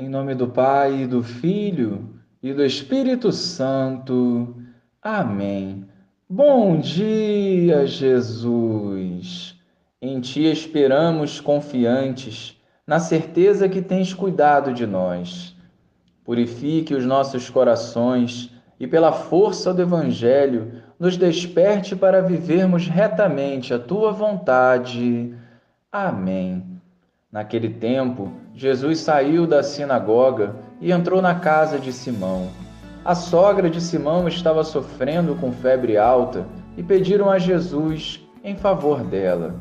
Em nome do Pai, do Filho e do Espírito Santo. Amém. Bom dia, Jesus. Em Ti esperamos confiantes, na certeza que tens cuidado de nós. Purifique os nossos corações e, pela força do Evangelho, nos desperte para vivermos retamente a Tua vontade. Amém. Naquele tempo, Jesus saiu da sinagoga e entrou na casa de Simão. A sogra de Simão estava sofrendo com febre alta e pediram a Jesus em favor dela.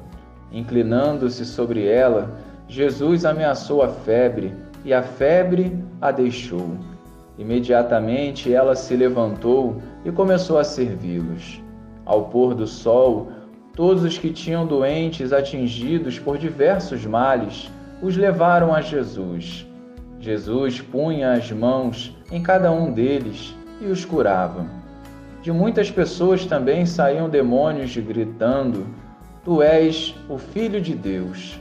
Inclinando-se sobre ela, Jesus ameaçou a febre e a febre a deixou. Imediatamente ela se levantou e começou a servi-los. Ao pôr do sol, Todos os que tinham doentes atingidos por diversos males os levaram a Jesus. Jesus punha as mãos em cada um deles e os curava. De muitas pessoas também saíam demônios gritando: Tu és o Filho de Deus.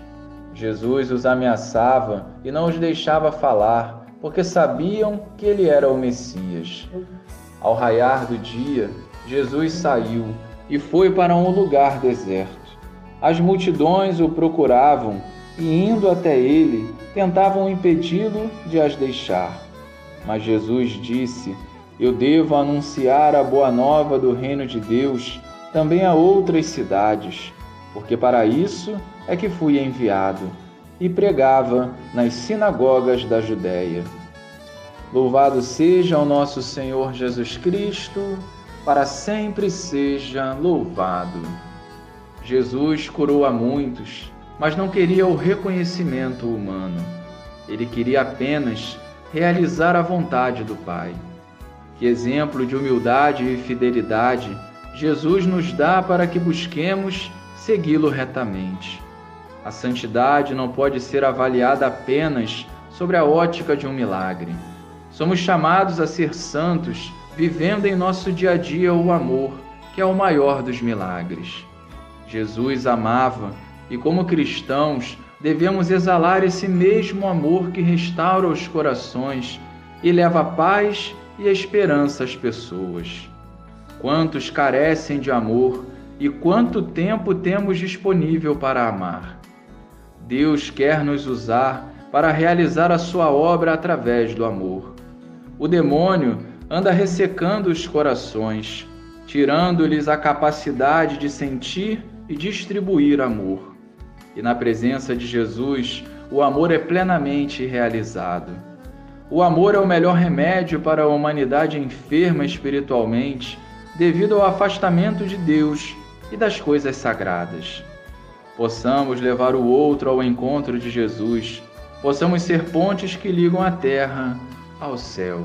Jesus os ameaçava e não os deixava falar, porque sabiam que ele era o Messias. Ao raiar do dia, Jesus saiu e foi para um lugar deserto. As multidões o procuravam e, indo até ele, tentavam impedi-lo de as deixar. Mas Jesus disse: Eu devo anunciar a boa nova do reino de Deus também a outras cidades, porque para isso é que fui enviado. E pregava nas sinagogas da Judéia. Louvado seja o nosso Senhor Jesus Cristo para sempre seja louvado. Jesus curou a muitos, mas não queria o reconhecimento humano. Ele queria apenas realizar a vontade do Pai. Que exemplo de humildade e fidelidade Jesus nos dá para que busquemos segui-lo retamente. A santidade não pode ser avaliada apenas sobre a ótica de um milagre. Somos chamados a ser santos vivendo em nosso dia a dia o amor, que é o maior dos milagres. Jesus amava e, como cristãos, devemos exalar esse mesmo amor que restaura os corações e leva paz e esperança às pessoas. Quantos carecem de amor e quanto tempo temos disponível para amar? Deus quer nos usar para realizar a sua obra através do amor. O demônio anda ressecando os corações, tirando-lhes a capacidade de sentir e distribuir amor. E na presença de Jesus, o amor é plenamente realizado. O amor é o melhor remédio para a humanidade enferma espiritualmente, devido ao afastamento de Deus e das coisas sagradas. Possamos levar o outro ao encontro de Jesus, possamos ser pontes que ligam a terra ao céu.